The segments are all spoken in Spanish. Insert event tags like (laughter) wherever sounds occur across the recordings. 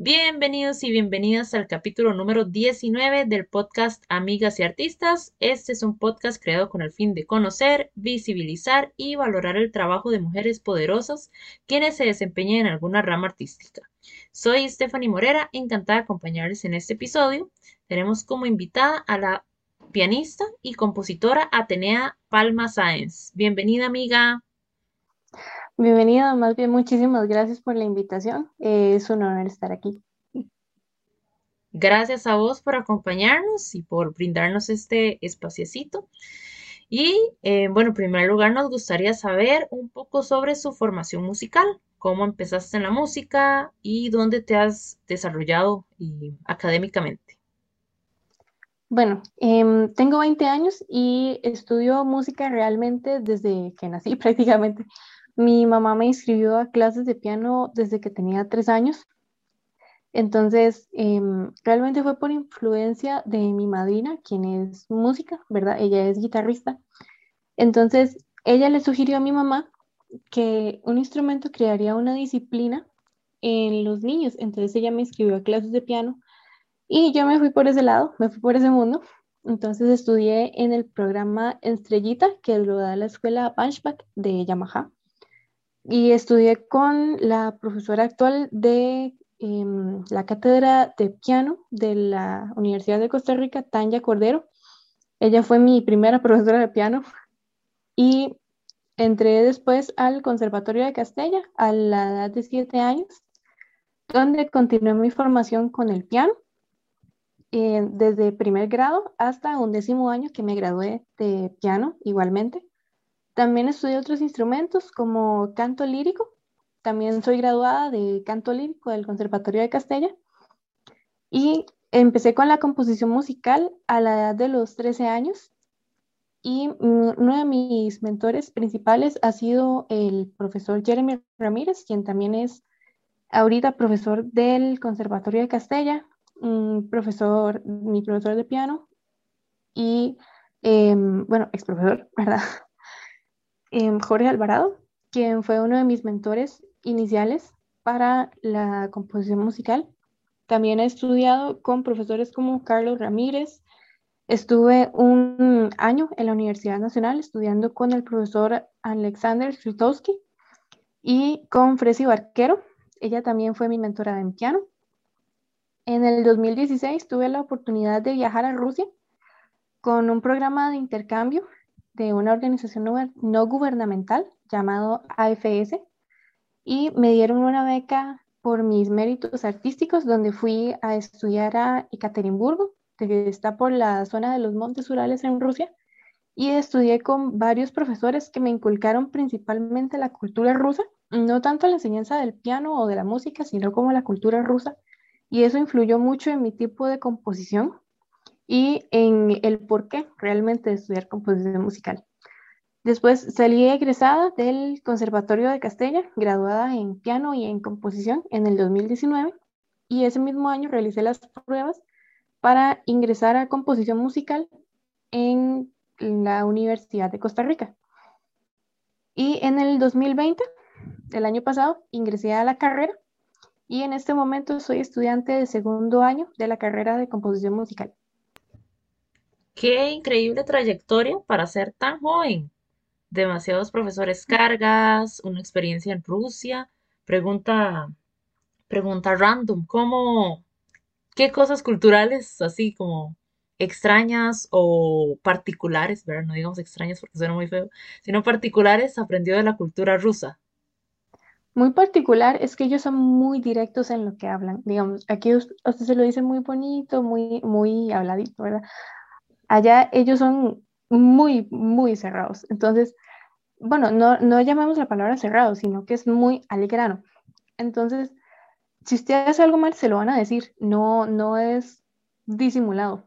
Bienvenidos y bienvenidas al capítulo número 19 del podcast Amigas y Artistas. Este es un podcast creado con el fin de conocer, visibilizar y valorar el trabajo de mujeres poderosas quienes se desempeñan en alguna rama artística. Soy Stephanie Morera, encantada de acompañarles en este episodio. Tenemos como invitada a la pianista y compositora Atenea Palma Sáenz. Bienvenida, amiga. Bienvenida, más bien muchísimas gracias por la invitación. Eh, es un honor estar aquí. Gracias a vos por acompañarnos y por brindarnos este espaciecito. Y eh, bueno, en primer lugar nos gustaría saber un poco sobre su formación musical, cómo empezaste en la música y dónde te has desarrollado académicamente. Bueno, em, tengo 20 años y estudio música realmente desde que nací (laughs) prácticamente. Mi mamá me inscribió a clases de piano desde que tenía tres años. Entonces, em, realmente fue por influencia de mi madrina, quien es música, ¿verdad? Ella es guitarrista. Entonces, ella le sugirió a mi mamá que un instrumento crearía una disciplina en los niños. Entonces, ella me inscribió a clases de piano y yo me fui por ese lado, me fui por ese mundo. Entonces, estudié en el programa Estrellita, que lo da la escuela Punchback de Yamaha y estudié con la profesora actual de em, la cátedra de piano de la Universidad de Costa Rica, Tanya Cordero. Ella fue mi primera (laughs) profesora de piano y entré después al Conservatorio de Castella a la edad de siete años, donde continué mi formación con el piano eh, desde primer grado hasta un décimo año que me gradué de piano igualmente. También estudié otros instrumentos como canto lírico. También soy graduada de canto lírico del Conservatorio de Castella. Y empecé con la composición musical a la edad de los 13 años. Y uno de mis mentores principales ha sido el profesor Jeremy Ramírez, quien también es ahorita profesor del Conservatorio de Castella, profesor, mi profesor de piano y, em, bueno, ex profesor, (laughs) ¿verdad? Em, Jorge Alvarado, quien fue uno de mis mentores iniciales para la composición musical. También he estudiado con profesores como Carlos Ramírez. Estuve un año en la Universidad Nacional estudiando con el profesor Alexander Slutowski y con Fresi Barquero. Ella también fue mi mentora en piano. En el 2016 tuve la oportunidad de viajar a Rusia con un programa de intercambio de una organización no, gubernamental llamado AFS y me dieron una beca por mis méritos artísticos donde fui a estudiar a Ekaterimburgo, que está por la zona de los montes Urales en Rusia, y estudié con varios profesores que me inculcaron principalmente la cultura rusa, no tanto la enseñanza del piano o de la música, sino como la cultura rusa, y eso influyó mucho en mi tipo de composición y en el por qué realmente estudiar composición musical. Después salí egresada del Conservatorio de Castella, graduada en piano y en composición en el 2019 y ese mismo año realicé las pruebas para ingresar a composición musical en la Universidad de Costa Rica. Y en el 2020, el año pasado, ingresé a la carrera y en este momento soy estudiante de segundo año de la carrera de composición musical. Qué increíble trayectoria para ser tan joven. Demasiados profesores cargas, una experiencia en Rusia. Pregunta, pregunta random, ¿cómo, qué cosas culturales así como extrañas o particulares, ¿verdad? No digamos extrañas porque suena muy feo, sino particulares aprendió de la cultura rusa. Muy particular es que ellos son muy directos en lo que hablan. Digamos, aquí usted, se lo dice muy bonito, muy, muy habladito, ¿verdad? Allá ellos son muy, muy cerrados. Entonces, bueno, no, no llamamos la palabra cerrado, sino que es muy al. Entonces, si usted hace algo mal, se lo van a decir, no, no es disimulado.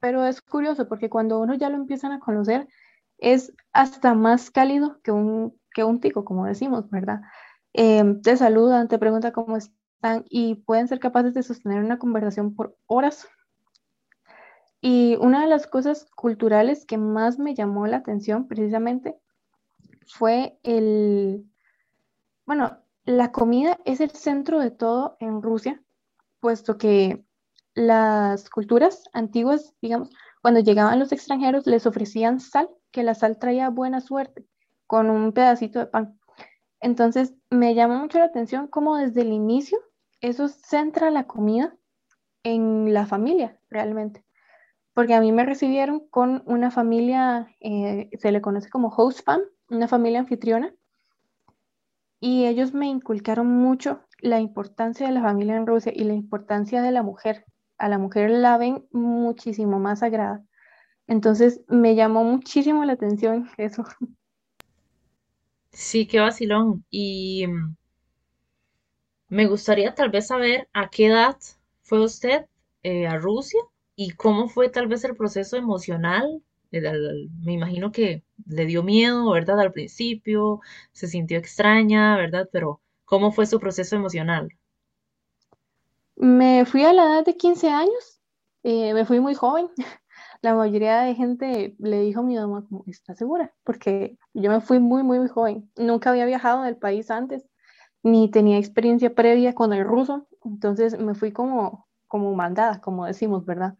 Pero es curioso porque cuando uno ya lo empiezan a conocer, es hasta más cálido que un, que un tico, como decimos, ¿verdad? Eh, te saludan, te preguntan cómo están y pueden ser capaces de sostener una conversación por horas y una de las cosas culturales que más me llamó la atención precisamente fue el, bueno, la comida es el centro de todo en Rusia, puesto que las culturas antiguas, digamos, cuando llegaban los extranjeros les ofrecían sal, que la sal traía buena suerte, con un pedacito de pan. Entonces me llamó mucho la atención cómo desde el inicio eso centra la comida en la familia realmente. Porque a mí me recibieron con una familia, eh, se le conoce como host una familia anfitriona, y ellos me inculcaron mucho la importancia de la familia en Rusia y la importancia de la mujer. A la mujer la ven muchísimo más sagrada. Entonces me llamó muchísimo la atención (laughs) eso. Sí, qué vacilón. Y mm, me gustaría tal vez saber a qué edad fue usted eh, a Rusia y cómo fue tal vez el proceso emocional. Al- Me imagino que le dio miedo, ¿verdad? Al principio, se sintió extraña, ¿verdad? Pero ¿cómo fue su proceso emocional? Me fui a la edad de 15 años, eh, me fui muy joven. (laughs) La mayoría de gente le dijo a mi mamá, como, ¿está segura? Porque yo me fui muy, muy, muy joven. Nunca había viajado del país antes, ni tenía experiencia previa con el ruso, entonces me fui como, como mandada, como decimos, ¿verdad?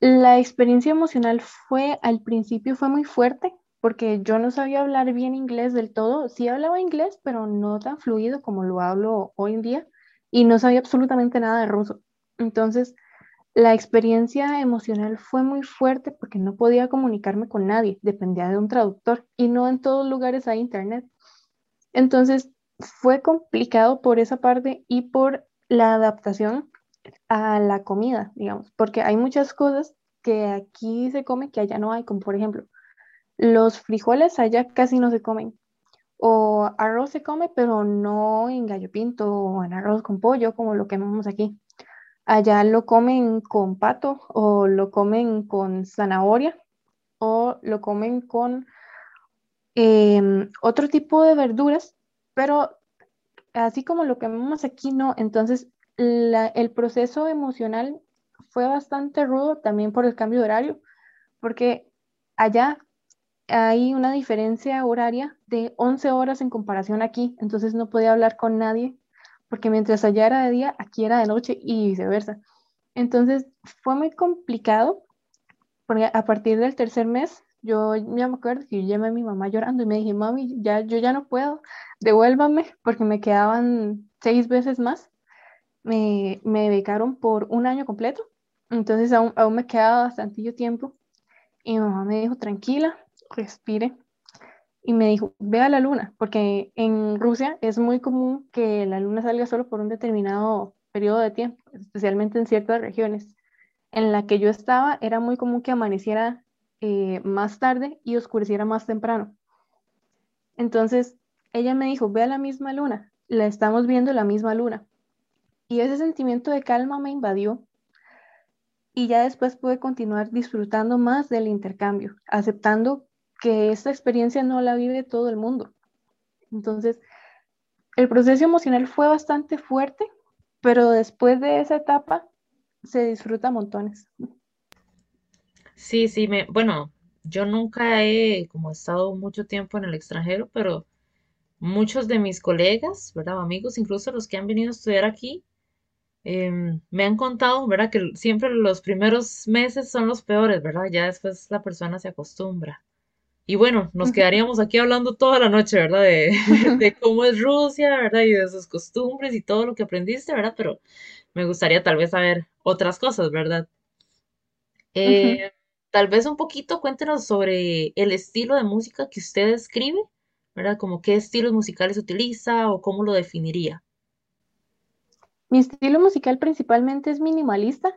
La experiencia emocional fue, al principio fue muy fuerte, porque yo no sabía hablar bien inglés del todo. Sí hablaba inglés, pero no tan fluido como lo hablo hoy en día, y no sabía absolutamente nada de ruso. Entonces, la experiencia emocional fue muy fuerte porque no podía comunicarme con nadie, dependía de un traductor, y no en todos lugares hay internet. Entonces, fue complicado por esa parte y por la adaptación a la comida, digamos, porque hay muchas cosas que aquí se comen que allá no hay, como por ejemplo, los frijoles allá casi no se comen, o arroz se come, pero no en gallo pinto o en arroz con pollo, como lo que vemos aquí. Allá lo comen con pato o lo comen con zanahoria o lo comen con em, otro tipo de verduras, pero así como lo que vemos aquí, no. Entonces, el proceso emocional fue bastante rudo también por el cambio de horario, porque allá hay una diferencia horaria de 11 horas en comparación aquí, entonces no podía hablar con nadie, porque mientras allá era de día, aquí era de noche y viceversa. Entonces, fue muy complicado, porque a partir del tercer mes, yo me acuerdo que yo llamé a mi mamá llorando y me dije, mami, ya, yo ya no puedo, devuélvame, porque me quedaban seis veces más me, me becaron por un año completo, entonces aún, aún me quedaba bastante tiempo. Y mi mamá me dijo, tranquila, respire. Y me dijo, ve a la luna, porque en Rusia es muy común que la luna salga solo por un determinado periodo de tiempo, especialmente en ciertas regiones. En la que yo estaba era muy común que amaneciera eh, más tarde y oscureciera más temprano. Entonces, ella me dijo, ve a la misma luna, la estamos viendo la misma luna. Y ese sentimiento de calma me invadió y ya después pude continuar disfrutando más del intercambio, aceptando que esta experiencia no la vive todo el mundo. Entonces, el proceso emocional fue bastante fuerte, pero después de esa etapa se disfruta montones. Sí, sí, me, bueno, yo nunca he como estado mucho tiempo en el extranjero, pero muchos de mis colegas, ¿verdad? Amigos, incluso los que han venido a estudiar aquí, em, me han contado, ¿verdad? Que siempre los primeros meses son los peores, ¿verdad? Ya después la persona se acostumbra. Y bueno, nos quedaríamos aquí hablando toda la noche, ¿verdad? De, (laughs) de cómo es Rusia, ¿verdad? Y de sus costumbres y todo lo que aprendiste, ¿verdad? Pero me gustaría tal vez saber otras cosas, ¿verdad? Eh, tal vez un poquito cuéntenos sobre el estilo de música que usted escribe, ¿verdad? Como qué estilos musicales utiliza o cómo lo definiría. Mi estilo musical principalmente es minimalista.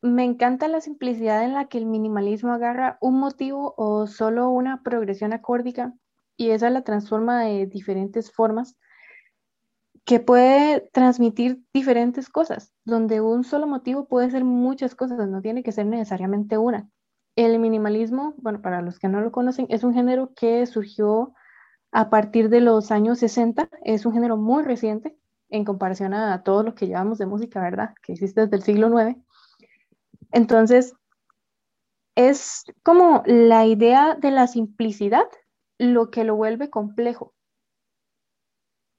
Me encanta la simplicidad en la que el minimalismo agarra un motivo o solo una progresión acórdicas y esa la transforma de diferentes formas que puede transmitir diferentes cosas, donde un solo motivo puede ser muchas cosas, no tiene que ser necesariamente una. El minimalismo, bueno, para los que no lo conocen, es un género que surgió a partir de los años 60, es un género muy reciente en comparación a todo lo que llevamos de música, ¿verdad? Que existe desde el siglo IX. Entonces, es como la idea de la simplicidad lo que lo vuelve complejo.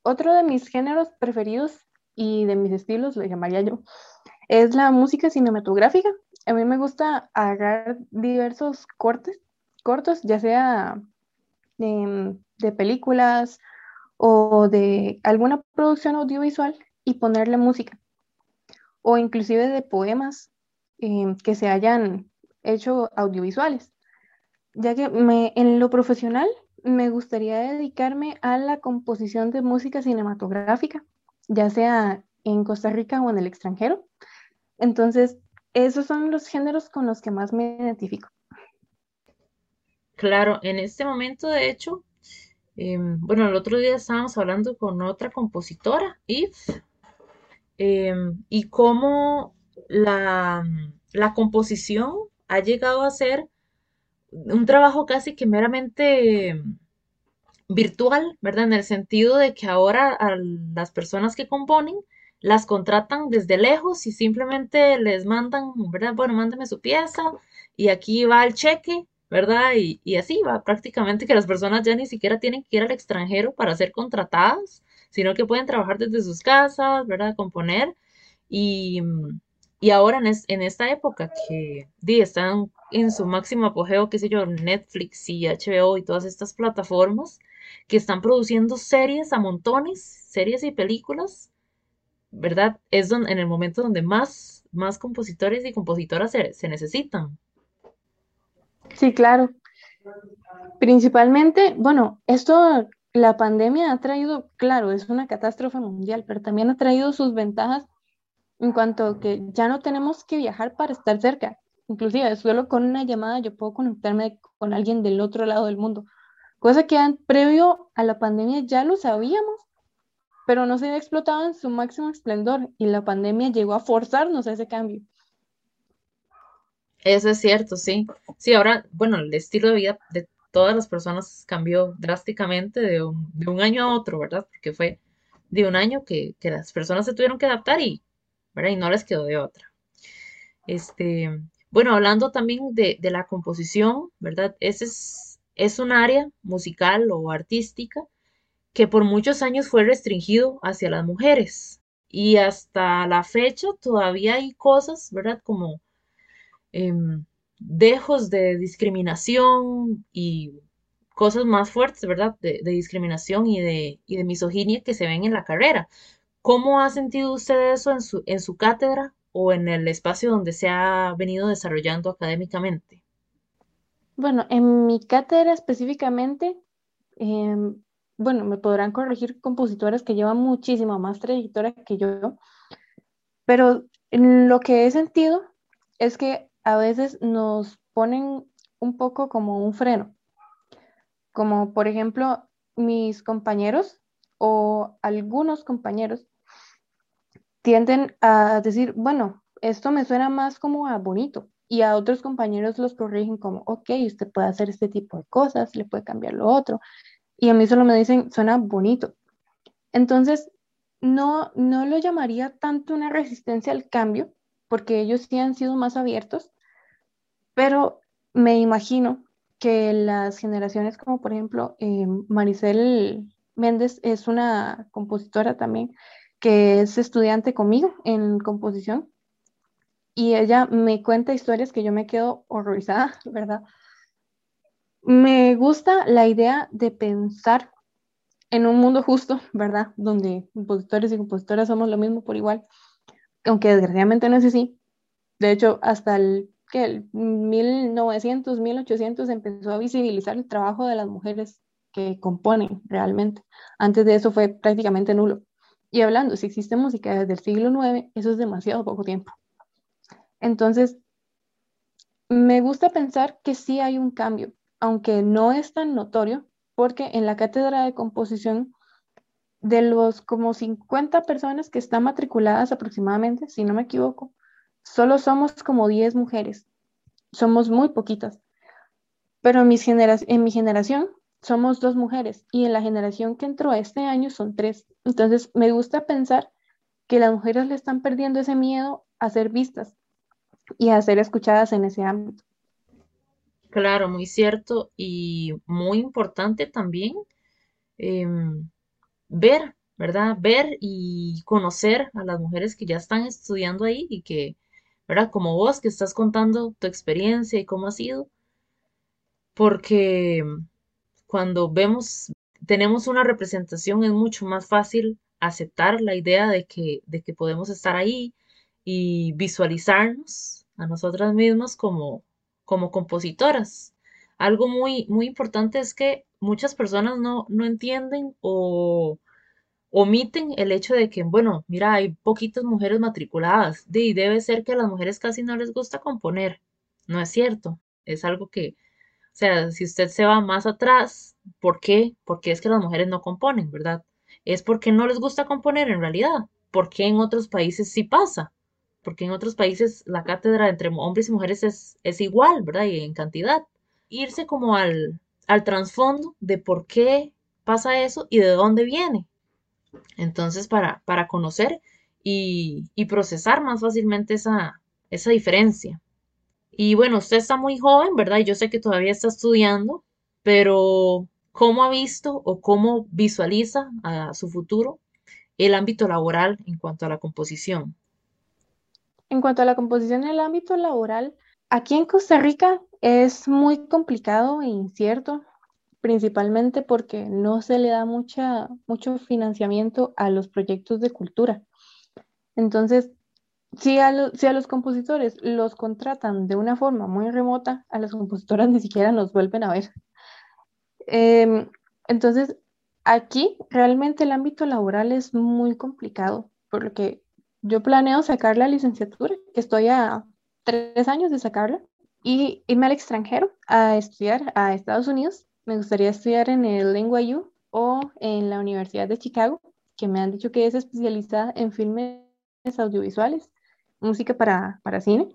Otro de mis géneros preferidos y de mis estilos, le llamaría yo, es la música cinematográfica. A mí me gusta agarrar diversos cortes, cortos, ya sea de, de películas o de alguna producción audiovisual y ponerle música. O inclusive de poemas eh, que se hayan hecho audiovisuales. Ya que en lo profesional me gustaría dedicarme a la composición de música cinematográfica, ya sea en Costa Rica o en el extranjero. Entonces, esos son los géneros con los que más me identifico. Claro, en este momento, de hecho, em, bueno, el otro día estábamos hablando con otra compositora, If, em, y cómo la, la composición ha llegado a ser un trabajo casi que meramente virtual, ¿verdad? En el sentido de que ahora a las personas que componen las contratan desde lejos y simplemente les mandan, ¿verdad? Bueno, mándeme su pieza y aquí va el cheque, ¿verdad? Y, y así va prácticamente que las personas ya ni siquiera tienen que ir al extranjero para ser contratadas, sino que pueden trabajar desde sus casas, ¿verdad? Componer y y ahora en, esta época que están en su máximo apogeo, qué sé yo, Netflix y HBO y todas estas plataformas que están produciendo series a montones, series y películas, ¿verdad? Es donde, en el momento donde más, más compositores y compositoras se, se necesitan. Sí, claro. Principalmente, bueno, esto, la pandemia ha traído, claro, es una catástrofe mundial, pero también ha traído sus ventajas en cuanto a que ya no tenemos que viajar para estar cerca. Inclusive, solo con una llamada yo puedo conectarme con alguien del otro lado del mundo. Cosa que previo a la pandemia ya lo sabíamos, pero no se había explotado en su máximo esplendor y la pandemia llegó a forzarnos a ese cambio. Eso es cierto, sí. Sí, ahora, bueno, el estilo de vida de todas las personas cambió drásticamente de un, de año a otro, ¿verdad? Porque fue de un año que, que las personas se tuvieron que adaptar y y no les quedó de otra. Este, bueno, hablando también de, la composición, ¿verdad? Ese es, es un área musical o artística que por muchos años fue restringido hacia las mujeres. Y hasta la fecha todavía hay cosas, ¿verdad? Como em, dejos de discriminación y cosas más fuertes, ¿verdad? De, discriminación y de, y de misoginia que se ven en la carrera. ¿Cómo ha sentido usted eso en su, en su cátedra o en el espacio donde se ha venido desarrollando académicamente? Bueno, en mi cátedra específicamente, em, bueno, me podrán corregir compositores que llevan muchísima más trayectoria que yo, pero lo que he sentido es que a veces nos ponen un poco como un freno, como por ejemplo mis compañeros o algunos compañeros tienden a decir, bueno, esto me suena más como a bonito. Y a otros compañeros los corrigen como, ok, usted puede hacer este tipo de cosas, le puede cambiar lo otro. Y a mí solo me dicen, suena bonito. Entonces, no, no lo llamaría tanto una resistencia al cambio, porque ellos sí han sido más abiertos, pero me imagino que las generaciones como por ejemplo eh, Méndez es una compositora también que es estudiante conmigo en composición y ella me cuenta historias que yo me quedo horrorizada, (laughs) ¿verdad? Me gusta la idea de pensar en un mundo justo, ¿verdad? Donde compositores y compositoras somos lo mismo por igual, aunque desgraciadamente no es así. De hecho, hasta el, que el 1900, 1800 empezó a visibilizar el trabajo de las mujeres que componen realmente. Antes de eso fue prácticamente nulo. Y hablando, si existe música desde el siglo IX, eso es demasiado poco tiempo. Entonces, me gusta pensar que sí hay un cambio, aunque no es tan notorio, porque en la cátedra de composición, de los como 50 personas que están matriculadas aproximadamente, si no me equivoco, solo somos como 10 mujeres. Somos muy poquitas. Pero en mi, en mi generación somos dos mujeres y en la generación que entró este año son tres. Entonces, me gusta pensar que las mujeres le están perdiendo ese miedo a ser vistas y a ser escuchadas en ese ámbito. Claro, muy cierto y muy importante también em, ver ¿verdad? Ver y conocer a las mujeres que ya están estudiando ahí y que, ¿verdad? Como vos que estás contando tu experiencia y cómo ha sido, porque cuando vemos, tenemos una representación, es mucho más fácil aceptar la idea de que, de que podemos estar ahí y visualizarnos a nosotras mismas como, como compositoras. Algo muy, muy importante es que muchas personas no, no entienden o omiten el hecho de que, bueno, mira, hay poquitas mujeres matriculadas y debe ser que a las mujeres casi no les gusta componer. No es cierto. Es algo que, o sea, si usted se va más atrás, ¿por qué? Porque es que las mujeres no componen, ¿verdad? Es porque no les gusta componer en realidad. Porque en otros países sí pasa. Porque en otros países la cátedra entre hombres y mujeres es, es igual, ¿verdad? Y en cantidad. Irse como al, al trasfondo de por qué pasa eso y de dónde viene. Entonces, para, para conocer y, y procesar más fácilmente esa, esa diferencia. Y bueno, usted está muy joven, ¿verdad? Yo sé que todavía está estudiando, pero ¿cómo ha visto o cómo visualiza a su futuro el ámbito laboral en cuanto a la composición? En cuanto a la composición en el ámbito laboral, aquí en Costa Rica es muy complicado e incierto principalmente porque no se le da mucha, mucho financiamiento a los proyectos de cultura. Entonces, si a, si a los compositores los contratan de una forma muy remota, a las compositoras (laughs) ni siquiera nos vuelven a ver. Em, entonces, aquí realmente el ámbito laboral es muy complicado, porque yo planeo sacar la licenciatura, que estoy a tres años de sacarla, y irme al extranjero a estudiar a Estados Unidos me gustaría estudiar en el NYU o en la Universidad de Chicago, que me han dicho que es especializada en filmes audiovisuales, música para, para cine.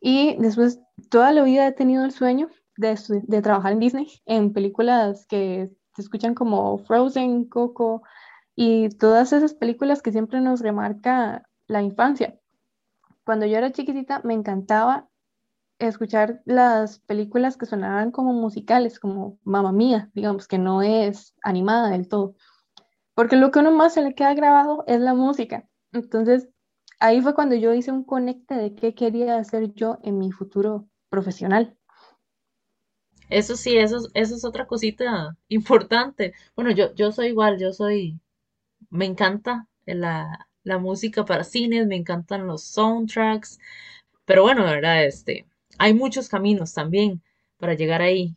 Y después, toda la vida he tenido el sueño de, de trabajar en Disney, en películas que se escuchan como Frozen, Coco y todas esas películas que siempre nos remarca la infancia. Cuando yo era chiquitita me encantaba escuchar las películas que sonaban como musicales, como Mamma Mía, digamos, que no es animada del todo. Porque lo que uno más se le queda grabado es la música. Entonces, ahí fue cuando yo hice un conecte de qué quería hacer yo en mi futuro profesional. Eso sí, eso, eso es otra cosita (laughs) importante. Bueno, yo, yo soy igual, yo soy, me encanta la, la música para cines, me encantan los soundtracks, pero bueno, ¿verdad? Este, hay muchos caminos también para llegar ahí.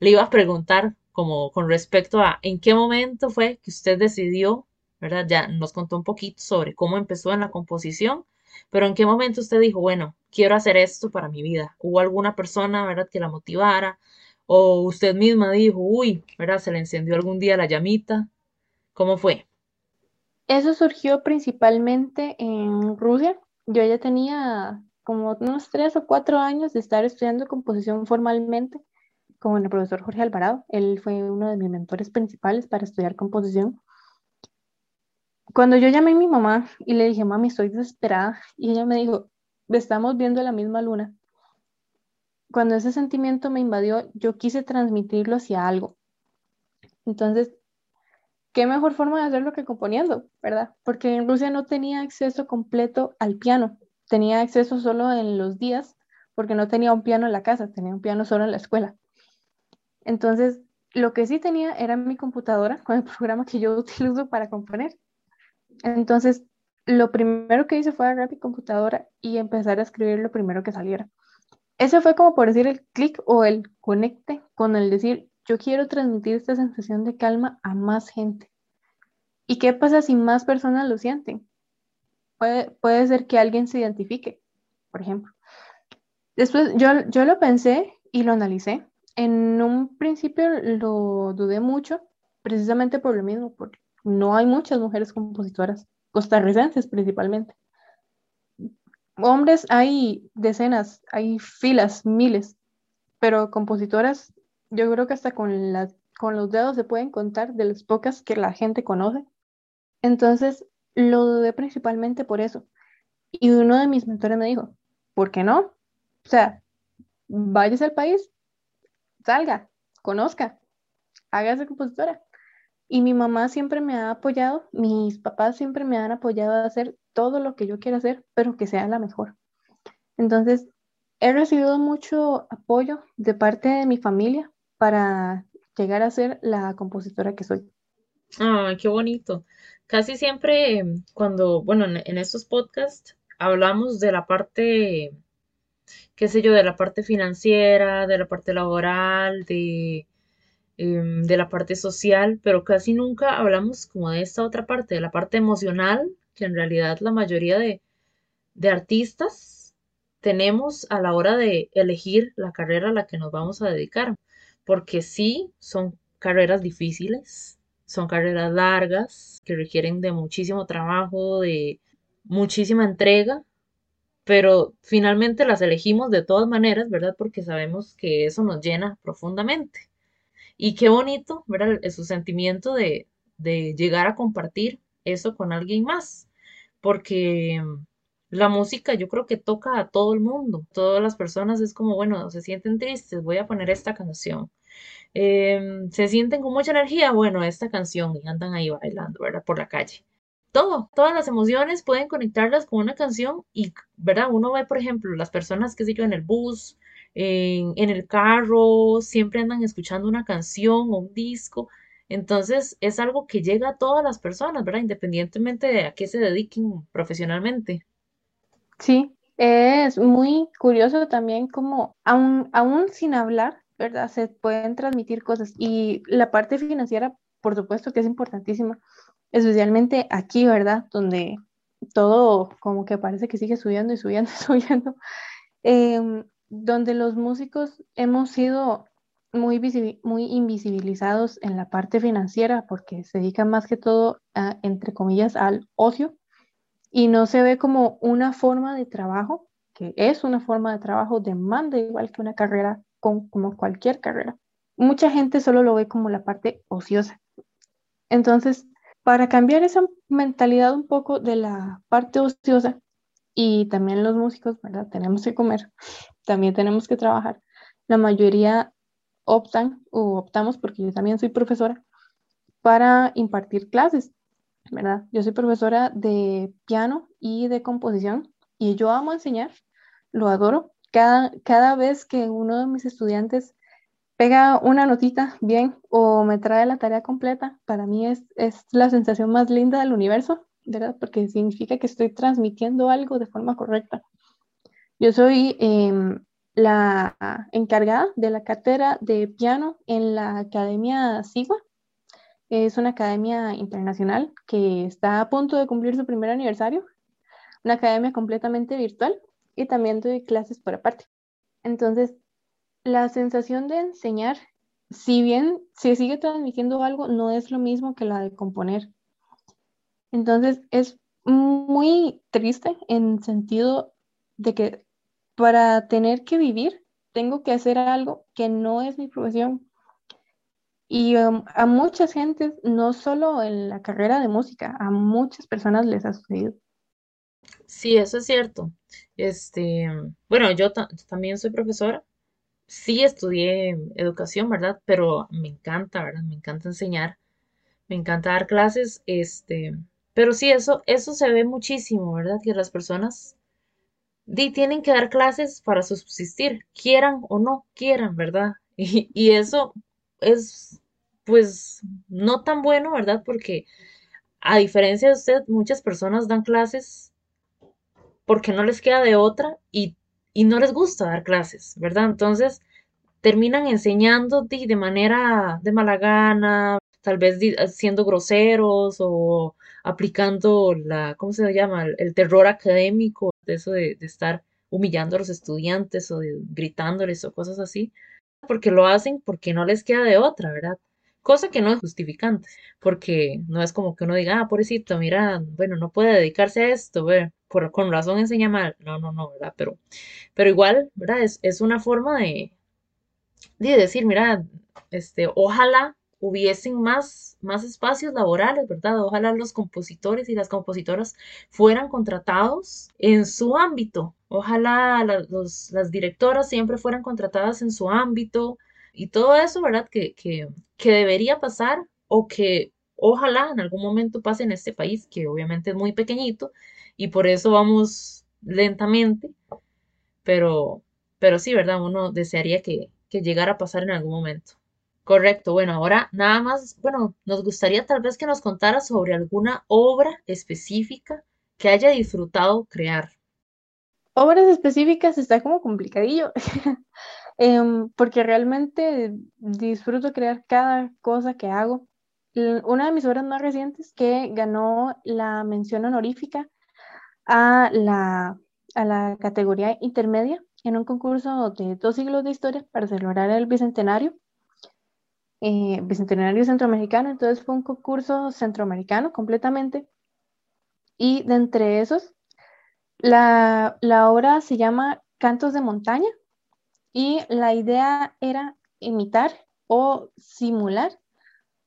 Le iba a preguntar como con respecto a en qué momento fue que usted decidió, ¿verdad? Ya nos contó un poquito sobre cómo empezó en la composición, pero en qué momento usted dijo, bueno, quiero hacer esto para mi vida. ¿Hubo alguna persona, ¿verdad?, que la motivara? ¿O usted misma dijo, uy, ¿verdad? Se le encendió algún día la llamita. ¿Cómo fue? Eso surgió principalmente en Rusia. Yo ya tenía como unos tres o cuatro años de estar estudiando composición formalmente con el profesor Jorge Alvarado. Él fue uno de mis mentores principales para estudiar composición. Cuando yo llamé a mi mamá y le dije, mami, estoy desesperada, y ella me dijo, estamos viendo la misma luna. Cuando ese sentimiento me invadió, yo quise transmitirlo hacia algo. Entonces, ¿qué mejor forma de hacerlo que componiendo, verdad? Porque en Rusia no tenía acceso completo al piano tenía acceso solo en los días porque no tenía un piano en la casa, tenía un piano solo en la escuela. Entonces, lo que sí tenía era mi computadora con el (laughs) programa que yo utilizo para componer. Entonces, lo primero que hice fue agarrar mi computadora y empezar a escribir lo primero que saliera. Ese fue como por decir el clic o el conecte con el decir, yo quiero transmitir esta sensación de calma a más gente. ¿Y qué pasa si más personas lo sienten? Puede, ser que alguien se identifique, por ejemplo. Después yo, yo lo pensé y lo analicé. En un principio lo dudé mucho, precisamente por lo mismo, porque no hay muchas mujeres compositoras, costarricenses principalmente. Hombres hay decenas, hay filas, miles, pero compositoras, yo creo que hasta con, las, con los dedos se pueden contar de las pocas que la gente conoce. Entonces, lo dudé principalmente por eso. Y uno de mis mentores me dijo, ¿por qué no? O sea, váyase al país, salga, conozca, hágase compositora. Y mi mamá siempre me ha apoyado, mis papás siempre me han apoyado a hacer todo lo que yo quiera hacer, pero que sea la mejor. Entonces, he recibido mucho apoyo de parte de mi familia para llegar a ser la compositora que soy. Ay, qué bonito. Casi siempre em, cuando, bueno, en, estos podcasts hablamos de la parte, qué sé yo, de la parte financiera, de la parte laboral, de, em, de la parte social, pero casi nunca hablamos como de esta otra parte, de la parte emocional, que en realidad la mayoría de, de artistas tenemos a la hora de elegir la carrera a la que nos vamos a dedicar, porque sí son carreras difíciles, son carreras largas que requieren de muchísimo trabajo, de muchísima entrega, pero finalmente las elegimos de todas maneras, ¿verdad? Porque sabemos que eso nos llena profundamente. Y qué bonito, ¿verdad? Es su sentimiento de, de llegar a compartir eso con alguien más, porque la música yo creo que toca a todo el mundo, todas las personas es como, bueno, se sienten tristes, voy a poner esta canción. Em, se sienten con mucha energía, bueno, esta canción y andan ahí bailando, ¿verdad? Por la calle. Todo, todas las emociones pueden conectarlas con una canción y, ¿verdad? Uno ve, por ejemplo, las personas, que sé yo, en el bus, en, en el carro, siempre andan escuchando una canción o un disco. Entonces es algo que llega a todas las personas, ¿verdad? Independientemente de a qué se dediquen profesionalmente. Sí, es muy curioso también como aún, aún sin hablar, ¿verdad? Se pueden transmitir cosas y la parte financiera, por supuesto que es importantísima, especialmente aquí, ¿verdad? Donde todo como que parece que sigue subiendo y subiendo y (laughs) subiendo, em, donde los músicos hemos sido muy, muy invisibilizados en la parte financiera porque se dedican más que todo, a, entre comillas, al ocio y no se ve como una forma de trabajo, que es una forma de trabajo, demanda igual que una carrera como cualquier carrera. Mucha gente solo lo ve como la parte ociosa. Entonces, para cambiar esa mentalidad un poco de la parte ociosa, y también los músicos, ¿verdad? Tenemos que comer, también tenemos que trabajar. La mayoría optan o optamos, porque yo también soy profesora, para impartir clases, ¿verdad? Yo soy profesora de piano y de composición y yo amo enseñar, lo adoro, cada, vez que uno de mis estudiantes pega una notita bien o me trae la tarea completa, para mí es, es la sensación más linda del universo, ¿verdad? Porque significa que estoy transmitiendo algo de forma correcta. Yo soy em, la encargada de la cátedra de piano en la Academia SIGUA. Es una academia internacional que está a punto de cumplir su primer aniversario, una academia completamente virtual y también doy clases por aparte. Entonces, la sensación de enseñar, si bien se sigue transmitiendo algo, no es lo mismo que la de componer. Entonces, es muy triste en sentido de que para tener que vivir, tengo que hacer algo que no es mi profesión. Y um, a muchas gentes, no solo en la carrera de música, a muchas personas les ha sucedido. Sí, eso es cierto. Este, bueno, yo también soy profesora. Sí estudié educación, ¿verdad? Pero me encanta, ¿verdad? Me encanta enseñar, me encanta dar clases, este, pero sí, eso, eso se ve muchísimo, ¿verdad? Que las personas tienen que dar clases para subsistir, quieran o no quieran, ¿verdad? (laughs) Y, y eso es, pues, no tan bueno, ¿verdad? Porque a diferencia de usted, muchas personas dan clases porque no les queda de otra y, no les gusta dar clases, ¿verdad? Entonces terminan enseñando de, manera de mala gana, tal vez siendo groseros o aplicando la, ¿cómo se llama? El, terror académico, de eso de, de, estar humillando a los estudiantes o de, gritándoles o cosas así, porque lo hacen porque no les queda de otra, ¿verdad? Cosa que no es justificante, porque no es como que uno diga, ah, pobrecito, mira, bueno, no puede dedicarse a esto, ver, por, con razón enseña mal, no, no, no, ¿verdad? Pero, pero igual, ¿verdad? Es, es una forma de, de decir, mira, este, ojalá hubiesen más, más espacios laborales, ¿verdad? Ojalá los compositores y las compositoras fueran contratados en su ámbito. Ojalá las directoras siempre fueran contratadas en su ámbito, y todo eso, ¿verdad? Que, que, que debería pasar o que ojalá en algún momento pase en este país, que obviamente es muy pequeñito y por eso vamos lentamente, pero, pero sí, ¿verdad? Uno desearía que, que llegara a pasar en algún momento. Correcto, bueno, ahora nada más, bueno, nos gustaría tal vez que nos contara sobre alguna obra específica que haya disfrutado crear. Obras específicas está como complicadillo, (laughs) em, porque realmente disfruto crear cada cosa que hago. Una de mis obras más recientes que ganó la mención honorífica a la, a la categoría intermedia en un concurso de dos siglos de historia para celebrar el bicentenario, eh, bicentenario centroamericano. Entonces fue un concurso centroamericano completamente. Y de entre esos, la, la obra se llama Cantos de Montaña y la idea era imitar o simular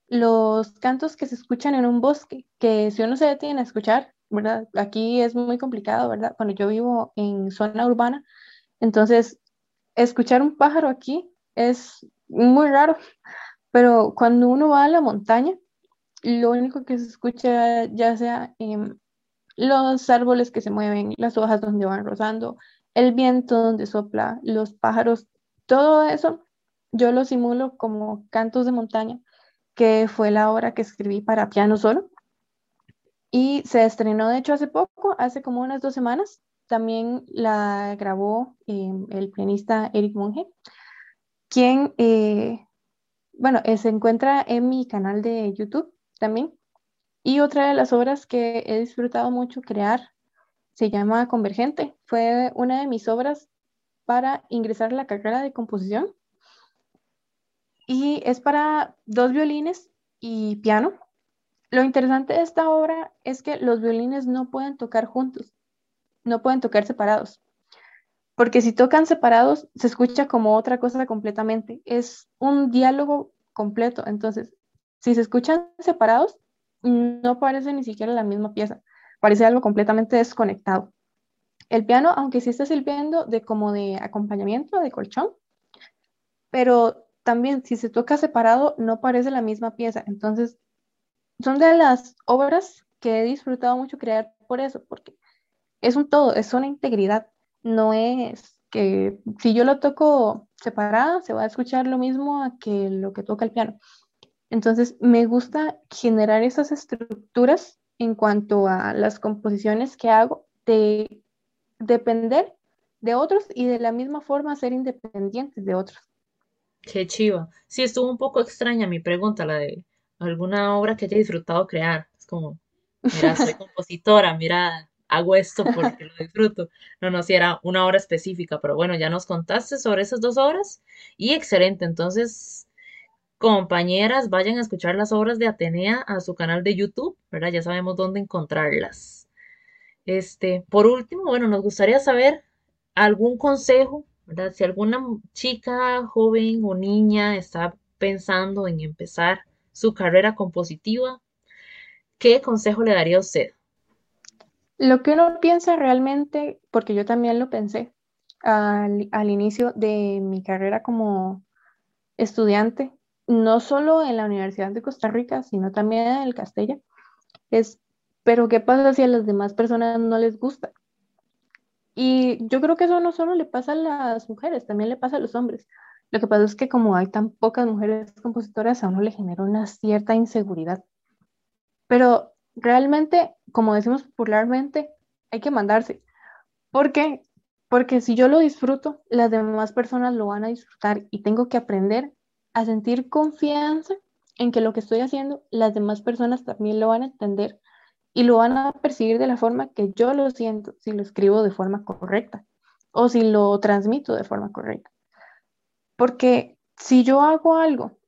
los cantos que se escuchan en un bosque, que si uno se detiene a escuchar, ¿verdad? Aquí es muy complicado, ¿verdad? Cuando yo vivo en zona urbana, entonces escuchar un pájaro aquí es muy raro, pero cuando uno va a la montaña, lo único que se escucha ya sea em, los árboles que se mueven, las hojas donde van rozando, el viento donde sopla, los pájaros, todo eso yo lo simulo como cantos de montaña, que fue la obra que escribí para piano solo. Y se estrenó, de hecho, hace poco, hace como unas dos semanas. También la grabó em, el pianista Eric Monge, quien, eh, bueno, eh, se encuentra en mi canal de YouTube también. Y otra de las obras que he disfrutado mucho crear se llama Convergente. Fue una de mis obras para ingresar a la carrera de composición. Y es para dos violines y piano. Lo interesante de esta obra es que los violines no pueden tocar juntos, no pueden tocar separados, porque si tocan separados se escucha como otra cosa completamente, es un diálogo completo, entonces si se escuchan separados no parece ni siquiera la misma pieza, parece algo completamente desconectado. El piano, aunque sí está sirviendo de como de acompañamiento, de colchón, pero también si se toca separado no parece la misma pieza, entonces son de las obras que he disfrutado mucho crear por eso, porque es un todo, es una integridad, no es que si yo lo toco separada, se va a escuchar lo mismo a que lo que toca el piano. Entonces, me gusta generar esas estructuras en cuanto a las composiciones que hago, de depender de otros y de la misma forma ser independientes de otros. Qué chiva. Sí, estuvo un poco extraña mi pregunta, la de alguna obra que haya disfrutado crear. Es como, mira, soy (laughs) compositora, mira, hago esto porque lo disfruto. No, no, si era una obra específica, pero bueno, ya nos contaste sobre esas dos obras y excelente. Entonces, compañeras, vayan a escuchar las obras de Atenea a su canal de YouTube, ¿verdad? Ya sabemos dónde encontrarlas. Este, por último, bueno, nos gustaría saber algún consejo, ¿verdad? Si alguna chica, joven o niña está pensando en empezar su carrera compositiva, ¿qué consejo le daría a usted? Lo que uno piensa realmente, porque yo también lo pensé al, al inicio de mi carrera como estudiante, no solo en la Universidad de Costa Rica, sino también en el Castella, es, pero ¿qué pasa si a las demás personas no les gusta? Y yo creo que eso no solo le pasa a las mujeres, también le pasa a los hombres. Lo que pasa es que como hay tan pocas mujeres compositoras, a uno le genera una cierta inseguridad. Pero realmente, como decimos popularmente, hay que mandarse. ¿Por qué? Porque si yo lo disfruto, las demás personas lo van a disfrutar y tengo que aprender a sentir confianza en que lo que estoy haciendo, las demás personas también lo van a entender y lo van a percibir de la forma que yo lo siento, si lo escribo de forma correcta o si lo transmito de forma correcta. Porque si yo hago algo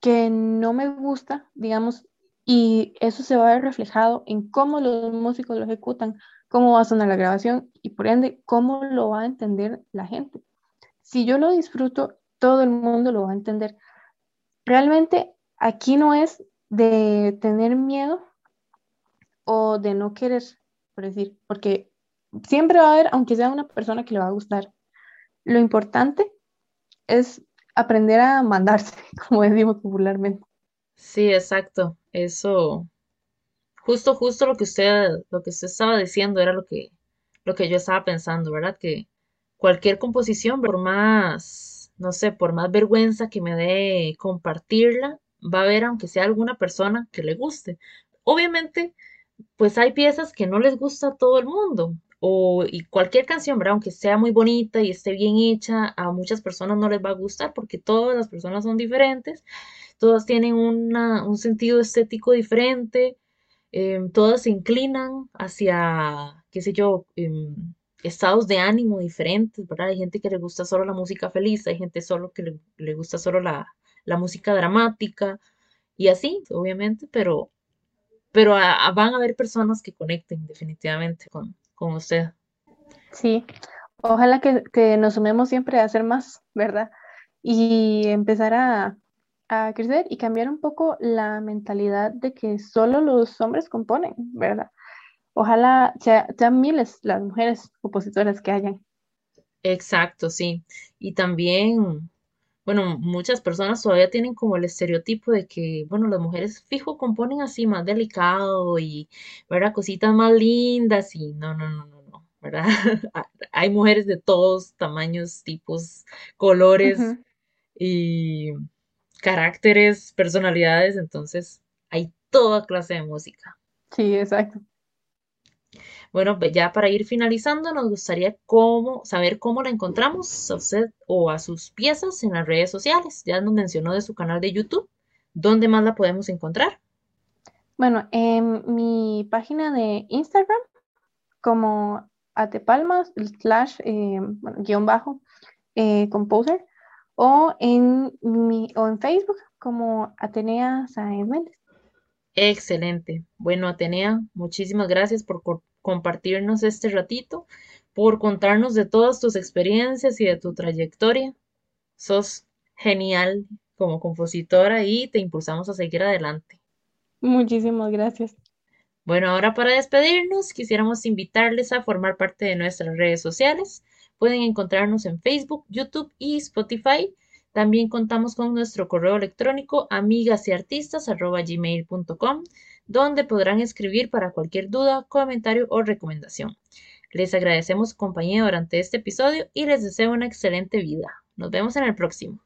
que no me gusta, digamos, y eso se va a ver reflejado en cómo los músicos lo ejecutan, cómo va a sonar la grabación y por ende cómo lo va a entender la gente. Si yo lo disfruto, todo el mundo lo va a entender. Realmente aquí no es de tener miedo o de no querer, por decir, porque siempre va a haber, aunque sea una persona que le va a gustar. Lo importante es aprender a mandarse, (laughs) como decimos popularmente. Sí, exacto. Eso, justo, justo lo que usted, lo que usted estaba diciendo era lo que, lo que yo estaba pensando, ¿verdad? Que cualquier composición, por más, no sé, por más vergüenza que me dé compartirla, va a haber, aunque sea alguna persona que le guste. Obviamente, pues hay piezas que no les gusta a todo el mundo. O y cualquier canción, ¿verdad? Aunque sea muy bonita y esté bien hecha, a muchas personas no les va a gustar porque todas las personas son diferentes, todas tienen una- un sentido estético diferente, em, todas se inclinan hacia, qué sé yo, em, estados de ánimo diferentes, ¿verdad? Hay gente que le gusta solo la música feliz, hay gente solo que le, gusta solo la, la música dramática y así, obviamente, pero pero a- a- van a haber personas que conecten definitivamente con, con usted. Sí, ojalá que, que nos sumemos siempre a hacer más, ¿verdad? Y empezar a, a crecer y cambiar un poco la mentalidad de que solo los hombres componen, ¿verdad? Ojalá sea- sean miles las mujeres compositoras que hayan. Exacto, sí. Y también, bueno, muchas personas todavía tienen como el estereotipo de que, bueno, las mujeres fijo componen así más delicado y, ¿verdad? Cositas más lindas y no, no, no, no, no, ¿verdad? (laughs) Hay mujeres de todos tamaños, tipos, colores y caracteres, personalidades, entonces hay toda clase de música. Sí, exacto. Bueno, pues ya para ir finalizando, nos gustaría saber cómo la encontramos a usted o a sus piezas en las redes sociales. Ya nos mencionó de su canal de YouTube. ¿Dónde más la podemos encontrar? Bueno, en mi página de Instagram, como atepalmas slash eh, bueno, guion bajo eh, composer, o en mi, o en Facebook como Atenea Méndez. Excelente. Bueno, Atenea, muchísimas gracias por co- compartirnos este ratito, por contarnos de todas tus experiencias y de tu trayectoria. Sos genial como compositora y te impulsamos a seguir adelante. Muchísimas gracias. Bueno, ahora para despedirnos, quisiéramos invitarles a formar parte de nuestras redes sociales. Pueden encontrarnos en Facebook, YouTube y Spotify. También contamos con nuestro correo electrónico amigasyartistas.gmail.com, donde podrán escribir para cualquier duda, comentario o recomendación. Les agradecemos su compañía durante este episodio y les deseo una excelente vida. Nos vemos en el próximo.